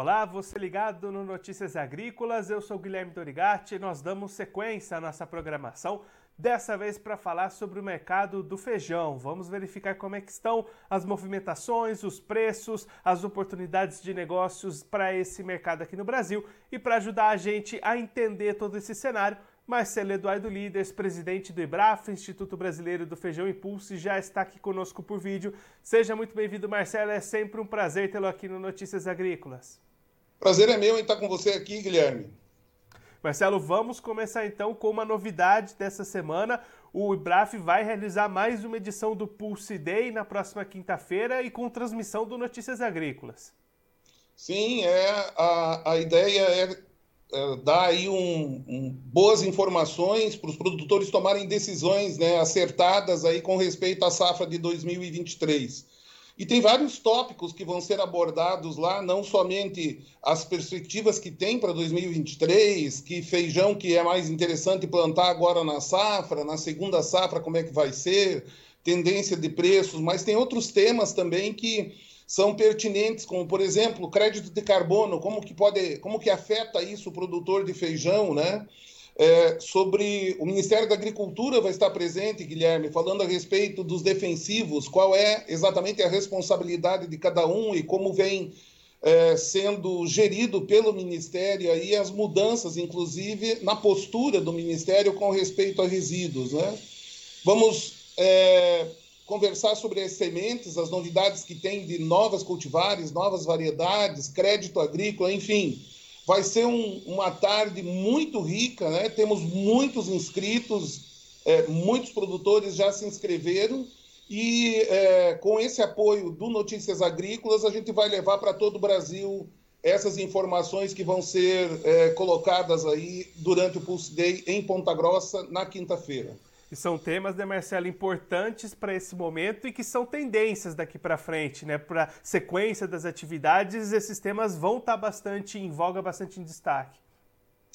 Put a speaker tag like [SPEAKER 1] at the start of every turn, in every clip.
[SPEAKER 1] Olá, você ligado no Notícias Agrícolas, eu sou Guilherme Dorigatti e nós damos sequência à nossa programação, dessa vez para falar sobre o mercado do feijão. Vamos verificar como é que estão as movimentações, os preços, as oportunidades de negócios para esse mercado aqui no Brasil e para ajudar a gente a entender todo esse cenário, Marcelo Eduardo Líderes, presidente do IBRAF, Instituto Brasileiro do Feijão Impulse, já está aqui conosco por vídeo. Seja muito bem-vindo, Marcelo. É sempre um prazer tê-lo aqui no Notícias Agrícolas.
[SPEAKER 2] Prazer é meu em estar com você aqui, Guilherme.
[SPEAKER 1] Marcelo, vamos começar então com uma novidade dessa semana. O IBRAF vai realizar mais uma edição do Pulse Day na próxima quinta-feira e com transmissão do Notícias Agrícolas.
[SPEAKER 2] Sim, é, a, a ideia é é, dar aí um, um, boas informações para os produtores tomarem decisões né, acertadas aí com respeito à safra de 2023. E tem vários tópicos que vão ser abordados lá, não somente as perspectivas que tem para 2023, que feijão que é mais interessante plantar agora na safra, na segunda safra como é que vai ser, tendência de preços, mas tem outros temas também que são pertinentes, como por exemplo, crédito de carbono, como que pode, como que afeta isso o produtor de feijão, né? É, sobre o Ministério da Agricultura vai estar presente, Guilherme, falando a respeito dos defensivos, qual é exatamente a responsabilidade de cada um e como vem é, sendo gerido pelo Ministério aí as mudanças, inclusive na postura do Ministério com respeito a resíduos, né? Vamos é, conversar sobre as sementes, as novidades que tem de novas cultivares, novas variedades, crédito agrícola, enfim. Vai ser um, uma tarde muito rica, né? Temos muitos inscritos, é, muitos produtores já se inscreveram e é, com esse apoio do Notícias Agrícolas a gente vai levar para todo o Brasil essas informações que vão ser é, colocadas aí durante o Pulse Day em Ponta Grossa na quinta-feira.
[SPEAKER 1] E são temas, né, Marcelo, importantes para esse momento e que são tendências daqui para frente, né? Para sequência das atividades, esses temas vão estar tá bastante em voga, bastante em destaque.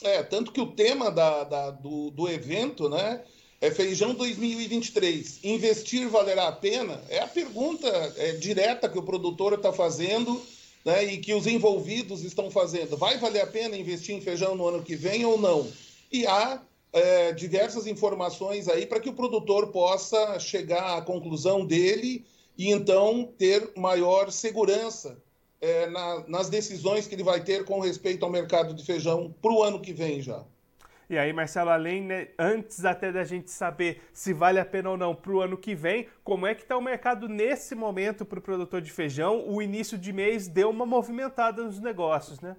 [SPEAKER 2] É, tanto que o tema da, da do, do evento, né, é Feijão 2023. Investir valerá a pena? É a pergunta é, direta que o produtor está fazendo né, e que os envolvidos estão fazendo. Vai valer a pena investir em feijão no ano que vem ou não? E há é, diversas informações aí para que o produtor possa chegar à conclusão dele e então ter maior segurança é, na, nas decisões que ele vai ter com respeito ao mercado de feijão para o ano que vem já.
[SPEAKER 1] E aí, Marcelo, além, né, antes até da gente saber se vale a pena ou não para o ano que vem, como é que está o mercado nesse momento para o produtor de feijão? O início de mês deu uma movimentada nos negócios, né?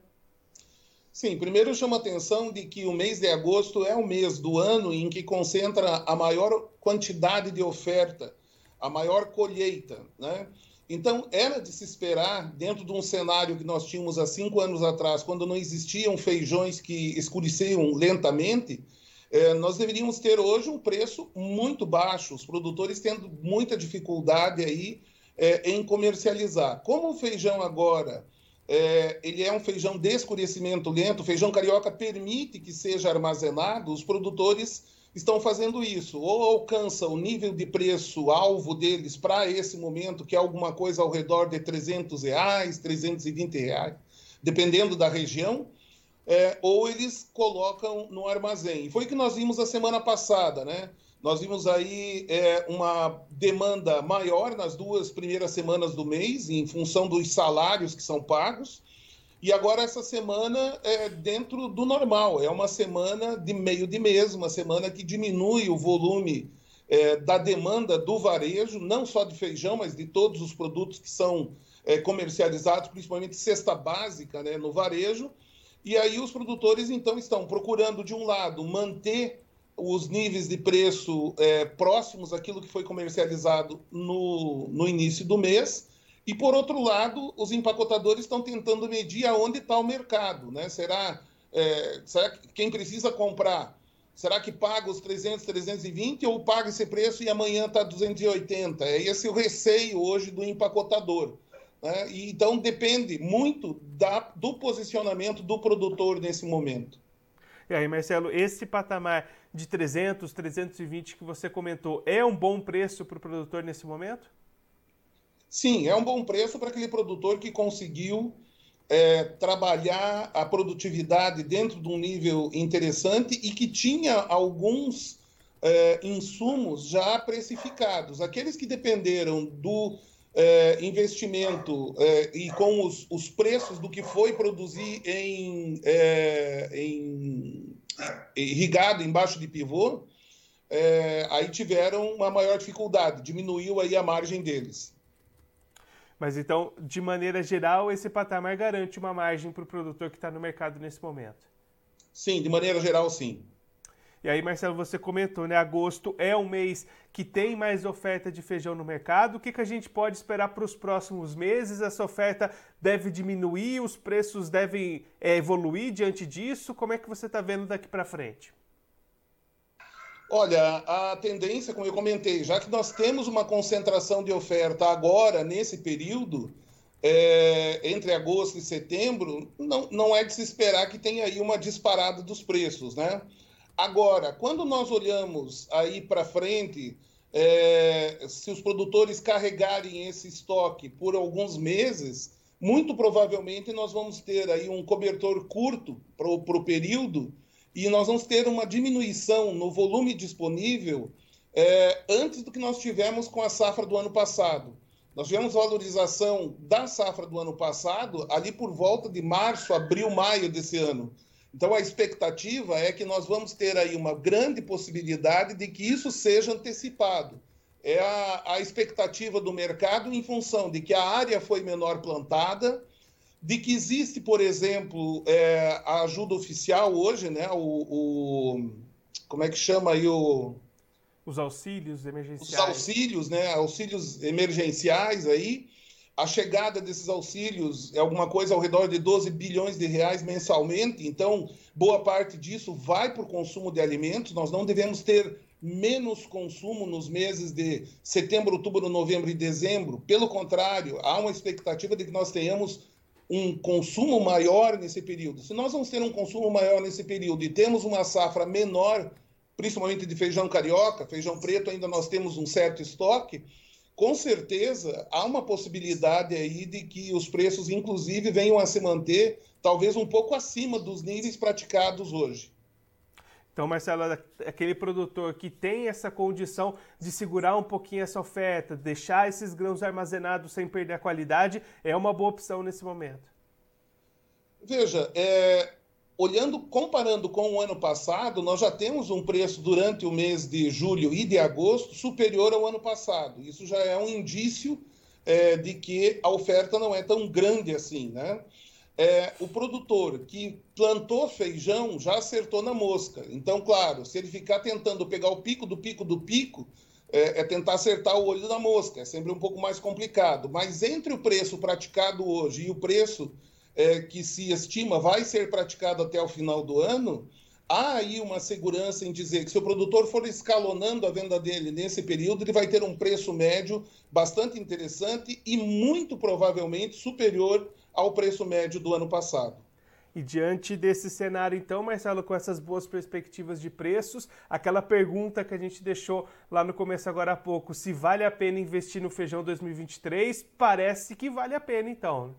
[SPEAKER 2] Sim, primeiro chama a atenção de que o mês de agosto é o mês do ano em que concentra a maior quantidade de oferta, a maior colheita, né? Então, era de se esperar, dentro de um cenário que nós tínhamos há cinco anos atrás, quando não existiam feijões que escureciam lentamente, eh, nós deveríamos ter hoje um preço muito baixo, os produtores tendo muita dificuldade aí eh, em comercializar. Como o feijão agora é, ele é um feijão de escurecimento lento. O feijão carioca permite que seja armazenado. Os produtores estão fazendo isso. Ou alcança o nível de preço alvo deles para esse momento, que é alguma coisa ao redor de 300 reais, 320 reais, dependendo da região. É, ou eles colocam no armazém. Foi o que nós vimos a semana passada, né? Nós vimos aí é, uma demanda maior nas duas primeiras semanas do mês, em função dos salários que são pagos. E agora essa semana é dentro do normal, é uma semana de meio de mês, uma semana que diminui o volume é, da demanda do varejo, não só de feijão, mas de todos os produtos que são é, comercializados, principalmente cesta básica né, no varejo. E aí os produtores então estão procurando, de um lado, manter os níveis de preço é, próximos àquilo que foi comercializado no, no início do mês. E, por outro lado, os empacotadores estão tentando medir aonde está o mercado. Né? Será, é, será que quem precisa comprar, será que paga os 300, 320 ou paga esse preço e amanhã está 280? É esse o receio hoje do empacotador. Né? E, então, depende muito da, do posicionamento do produtor nesse momento.
[SPEAKER 1] E aí, Marcelo, esse patamar de 300, 320 que você comentou, é um bom preço para o produtor nesse momento?
[SPEAKER 2] Sim, é um bom preço para aquele produtor que conseguiu é, trabalhar a produtividade dentro de um nível interessante e que tinha alguns é, insumos já precificados. Aqueles que dependeram do é, investimento é, e com os, os, preços do que foi produzir em, é, em irrigado embaixo de pivô, é, aí tiveram uma maior dificuldade, diminuiu aí a margem deles.
[SPEAKER 1] Mas então, de maneira geral, esse patamar garante uma margem para o produtor que está no mercado nesse momento?
[SPEAKER 2] Sim, de maneira geral, sim.
[SPEAKER 1] E aí, Marcelo, você comentou, né? Agosto é um mês que tem mais oferta de feijão no mercado. O que, que a gente pode esperar para os próximos meses? Essa oferta deve diminuir, os preços devem é, evoluir diante disso? Como é que você está vendo daqui para frente?
[SPEAKER 2] Olha, a tendência, como eu comentei, já que nós temos uma concentração de oferta agora, nesse período, é, entre agosto e setembro, não, não é de se esperar que tenha aí uma disparada dos preços, né? Agora, quando nós olhamos aí para frente, é, se os produtores carregarem esse estoque por alguns meses, muito provavelmente nós vamos ter aí um cobertor curto para o período e nós vamos ter uma diminuição no volume disponível é, antes do que nós tivemos com a safra do ano passado. Nós tivemos valorização da safra do ano passado ali por volta de março, abril, maio desse ano. Então, a expectativa é que nós vamos ter aí uma grande possibilidade de que isso seja antecipado. É a, a expectativa do mercado em função de que a área foi menor plantada, de que existe, por exemplo, é, a ajuda oficial hoje, né? O, o, como é que chama aí o
[SPEAKER 1] os auxílios emergenciais. Os
[SPEAKER 2] auxílios, né? Auxílios emergenciais aí. A chegada desses auxílios é alguma coisa ao redor de 12 bilhões de reais mensalmente, então boa parte disso vai para o consumo de alimentos. Nós não devemos ter menos consumo nos meses de setembro, outubro, novembro e dezembro. Pelo contrário, há uma expectativa de que nós tenhamos um consumo maior nesse período. Se nós vamos ter um consumo maior nesse período e temos uma safra menor, principalmente de feijão carioca, feijão preto, ainda nós temos um certo estoque com certeza há uma possibilidade aí de que os preços, inclusive, venham a se manter talvez um pouco acima dos níveis praticados hoje.
[SPEAKER 1] Então, Marcelo, aquele produtor que tem essa condição de segurar um pouquinho essa oferta, deixar esses grãos armazenados sem perder a qualidade, é uma boa opção nesse momento.
[SPEAKER 2] Veja, é, olhando, comparando com o ano passado, nós já temos um preço durante o mês de julho e de agosto superior ao ano passado. Isso já é um indício é, de que a oferta não é tão grande assim, né? É, o produtor que plantou feijão já acertou na mosca. Então, claro, se ele ficar tentando pegar o pico do pico do pico, é, é, tentar acertar o olho da mosca. É sempre um pouco mais complicado. Mas entre o preço praticado hoje e o preço é, que se estima vai ser praticado até o final do ano, há aí uma segurança em dizer que se o produtor for escalonando a venda dele nesse período, ele vai ter um preço médio bastante interessante e muito provavelmente superior ao preço médio do ano passado.
[SPEAKER 1] E diante desse cenário, então, Marcelo, com essas boas perspectivas de preços, aquela pergunta que a gente deixou lá no começo agora há pouco, se vale a pena investir no feijão 2023, parece que vale a pena, então.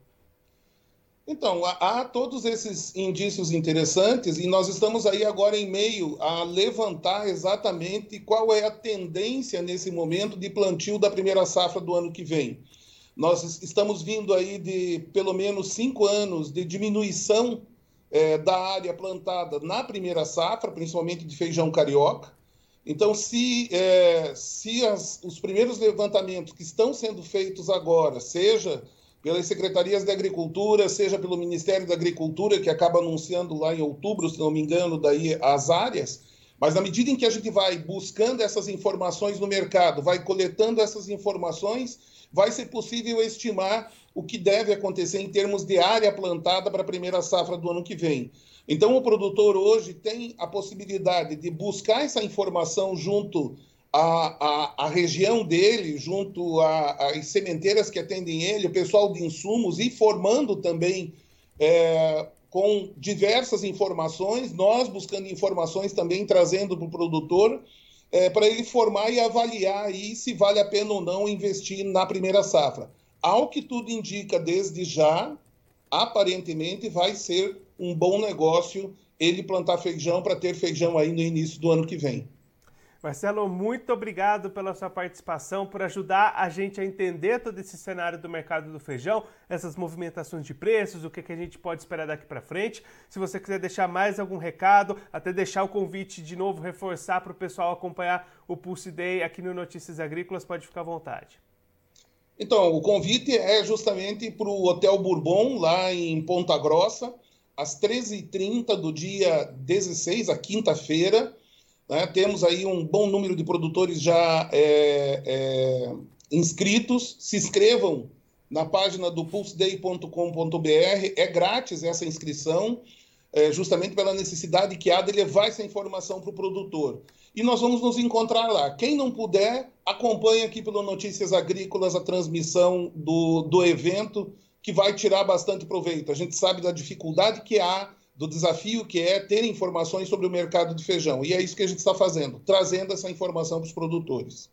[SPEAKER 2] Então, há, todos esses indícios interessantes e nós estamos aí agora em meio a levantar exatamente qual é a tendência nesse momento de plantio da primeira safra do ano que vem. Nós estamos vindo aí de pelo menos cinco anos de diminuição é, da área plantada na primeira safra, principalmente de feijão carioca. Então, se, é, se as, os primeiros levantamentos que estão sendo feitos agora, seja pelas secretarias de agricultura, seja pelo Ministério da Agricultura, que acaba anunciando lá em outubro, se não me engano, daí as áreas. Mas na medida em que a gente vai buscando essas informações no mercado, vai coletando essas informações, vai ser possível estimar o que deve acontecer em termos de área plantada para a primeira safra do ano que vem. Então, o produtor hoje tem a possibilidade de buscar essa informação junto a, a, a região dele, junto às sementeiras que atendem ele, o pessoal de insumos, e formando também é, com diversas informações, nós buscando informações também, trazendo para o produtor, é, para ele formar e avaliar aí se vale a pena ou não investir na primeira safra. Ao que tudo indica desde já, aparentemente vai ser um bom negócio ele plantar feijão para ter feijão aí no início do ano que vem.
[SPEAKER 1] Marcelo, muito obrigado pela sua participação, por ajudar a gente a entender todo esse cenário do mercado do feijão, essas movimentações de preços, o que, que a gente pode esperar daqui para frente. Se você quiser deixar mais algum recado, até deixar o convite de novo, reforçar para o pessoal acompanhar o Pulse Day aqui no Notícias Agrícolas, pode ficar à vontade.
[SPEAKER 2] Então, o convite é justamente para o Hotel Bourbon, lá em Ponta Grossa, às 13h30 do dia 16, a quinta-feira. Né? Temos aí um bom número de produtores já é, é, inscritos. Se inscrevam na página do pulseday.com.br. É grátis essa inscrição, é, justamente pela necessidade que há de levar essa informação para o produtor. E nós vamos nos encontrar lá. Quem não puder, acompanhe aqui pelo Notícias Agrícolas a transmissão do, do evento, que vai tirar bastante proveito. A gente sabe da dificuldade que há do desafio que é ter informações sobre o mercado de feijão. E é isso que a gente está fazendo, trazendo essa informação para os produtores.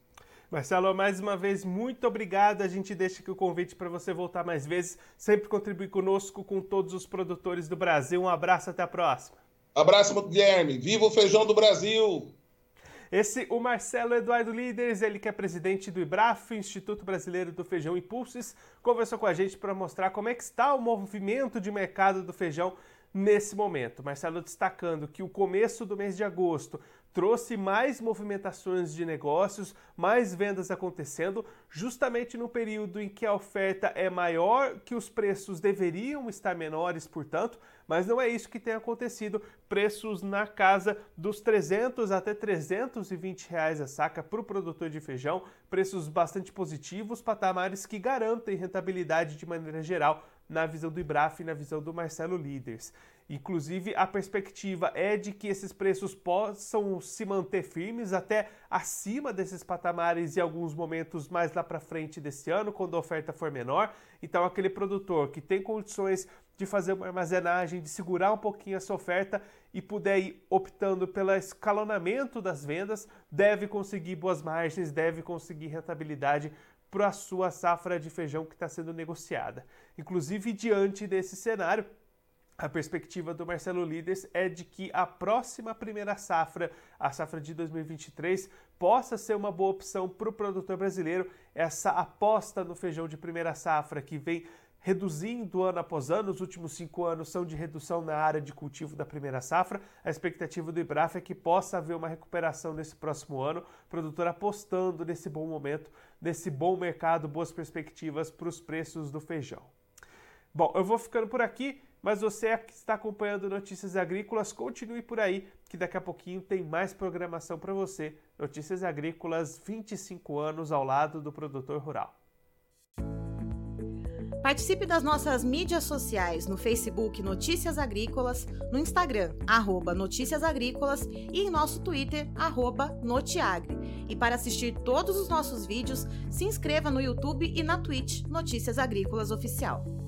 [SPEAKER 1] Marcelo, mais uma vez, muito obrigado. A gente deixa aqui o convite para você voltar mais vezes, sempre contribuir conosco, com todos os produtores do Brasil. Um abraço, até a próxima.
[SPEAKER 2] Abraço, Guilherme. Viva o feijão do Brasil!
[SPEAKER 1] Esse, o Marcelo Eduardo Líderes, ele que é presidente do IBRAF, Instituto Brasileiro do Feijão Impulsos, conversou com a gente para mostrar como é que está o movimento de mercado do feijão nesse momento. Marcelo destacando que o começo do mês de agosto trouxe mais movimentações de negócios, mais vendas acontecendo, justamente no período em que a oferta é maior, que os preços deveriam estar menores, portanto, mas não é isso que tem acontecido. Preços na casa dos 300 até 320 reais a saca para o produtor de feijão, preços bastante positivos, patamares que garantem rentabilidade de maneira geral na visão do IBRAF e na visão do Marcelo Líderes. Inclusive, a perspectiva é de que esses preços possam se manter firmes até acima desses patamares em alguns momentos mais lá para frente desse ano, quando a oferta for menor. Então, aquele produtor que tem condições de fazer uma armazenagem, de segurar um pouquinho essa oferta e puder ir optando pelo escalonamento das vendas, deve conseguir boas margens, deve conseguir rentabilidade para a sua safra de feijão que está sendo negociada. Inclusive, diante desse cenário, a perspectiva do Marcelo Líderes é de que a próxima primeira safra, a safra de 2023, possa ser uma boa opção para o produtor brasileiro. Essa aposta no feijão de primeira safra que vem reduzindo ano após ano, os últimos cinco anos são de redução na área de cultivo da primeira safra. A expectativa do IBRAF é que possa haver uma recuperação nesse próximo ano, o produtor apostando nesse bom momento, nesse bom mercado, boas perspectivas para os preços do feijão. Bom, eu vou ficando por aqui, mas você que está acompanhando Notícias Agrícolas, continue por aí, que daqui a pouquinho tem mais programação para você. Notícias Agrícolas, 25 anos ao lado do produtor rural.
[SPEAKER 3] Participe das nossas mídias sociais no Facebook Notícias Agrícolas, no Instagram, arroba Notícias Agrícolas e em nosso Twitter, arroba Notiagre. E para assistir todos os nossos vídeos, se inscreva no YouTube e na Twitch Notícias Agrícolas Oficial.